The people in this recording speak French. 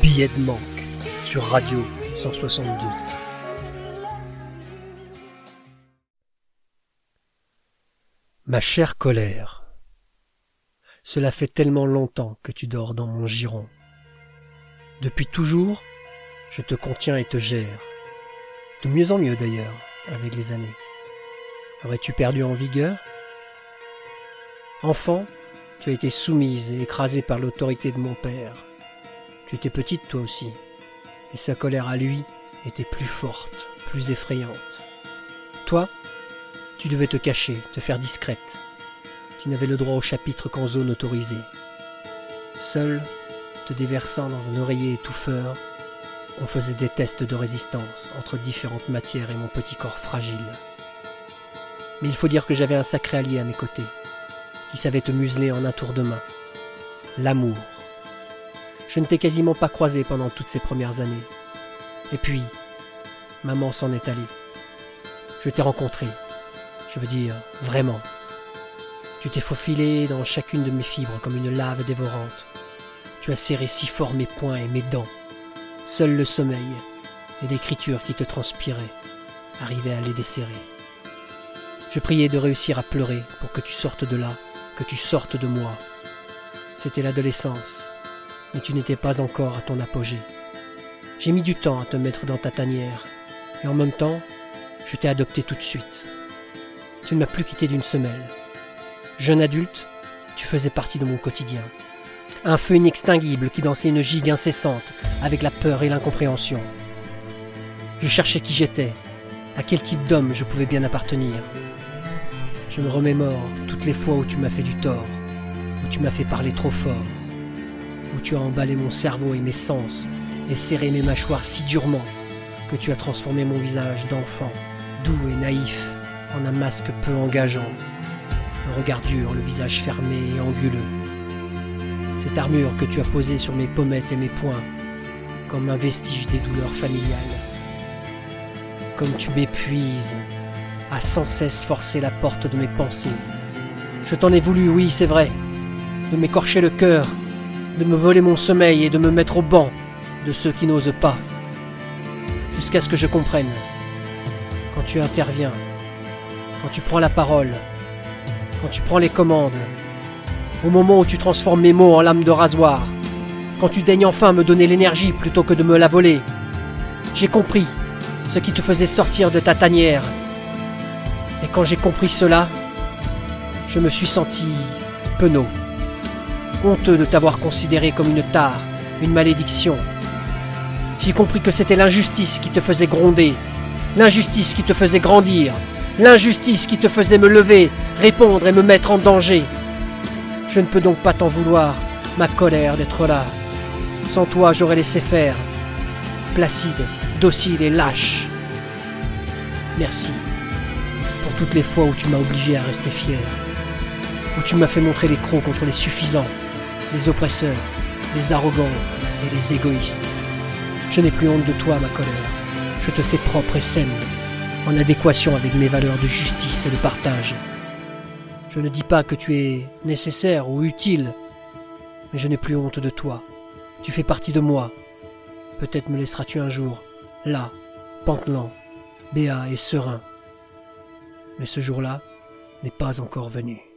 Billet de manque sur Radio 162. Ma chère colère, cela fait tellement longtemps que tu dors dans mon giron. Depuis toujours, je te contiens et te gère. De mieux en mieux d'ailleurs, avec les années. Aurais-tu perdu en vigueur? Enfant, tu as été soumise et écrasée par l'autorité de mon père. Tu étais petite toi aussi, et sa colère à lui était plus forte, plus effrayante. Toi, tu devais te cacher, te faire discrète. Tu n'avais le droit au chapitre qu'en zone autorisée. Seul, te déversant dans un oreiller étouffeur, on faisait des tests de résistance entre différentes matières et mon petit corps fragile. Mais il faut dire que j'avais un sacré allié à mes côtés qui savait te museler en un tour de main. L'amour. Je ne t'ai quasiment pas croisé pendant toutes ces premières années. Et puis, maman s'en est allée. Je t'ai rencontré. Je veux dire, vraiment. Tu t'es faufilé dans chacune de mes fibres comme une lave dévorante. Tu as serré si fort mes poings et mes dents. Seul le sommeil et l'écriture qui te transpirait arrivaient à les desserrer. Je priais de réussir à pleurer pour que tu sortes de là que tu sortes de moi. C'était l'adolescence, mais tu n'étais pas encore à ton apogée. J'ai mis du temps à te mettre dans ta tanière, et en même temps, je t'ai adopté tout de suite. Tu ne m'as plus quitté d'une semelle. Jeune adulte, tu faisais partie de mon quotidien. Un feu inextinguible qui dansait une gigue incessante avec la peur et l'incompréhension. Je cherchais qui j'étais, à quel type d'homme je pouvais bien appartenir. Je me remémore toutes les fois où tu m'as fait du tort, où tu m'as fait parler trop fort, où tu as emballé mon cerveau et mes sens et serré mes mâchoires si durement que tu as transformé mon visage d'enfant, doux et naïf, en un masque peu engageant, le regard dur, le visage fermé et anguleux. Cette armure que tu as posée sur mes pommettes et mes poings, comme un vestige des douleurs familiales. Comme tu m'épuises, à sans cesse forcer la porte de mes pensées. Je t'en ai voulu, oui, c'est vrai, de m'écorcher le cœur, de me voler mon sommeil et de me mettre au banc de ceux qui n'osent pas. Jusqu'à ce que je comprenne, quand tu interviens, quand tu prends la parole, quand tu prends les commandes, au moment où tu transformes mes mots en lames de rasoir, quand tu daignes enfin me donner l'énergie plutôt que de me la voler, j'ai compris ce qui te faisait sortir de ta tanière et quand j'ai compris cela, je me suis senti penaud, honteux de t'avoir considéré comme une tare, une malédiction. J'ai compris que c'était l'injustice qui te faisait gronder, l'injustice qui te faisait grandir, l'injustice qui te faisait me lever, répondre et me mettre en danger. Je ne peux donc pas t'en vouloir, ma colère d'être là. Sans toi, j'aurais laissé faire, placide, docile et lâche. Merci toutes les fois où tu m'as obligé à rester fier, où tu m'as fait montrer les crocs contre les suffisants, les oppresseurs, les arrogants et les égoïstes. Je n'ai plus honte de toi, ma colère. Je te sais propre et saine, en adéquation avec mes valeurs de justice et de partage. Je ne dis pas que tu es nécessaire ou utile, mais je n'ai plus honte de toi. Tu fais partie de moi. Peut-être me laisseras-tu un jour, là, pantelant, béat et serein, mais ce jour-là n'est pas encore venu.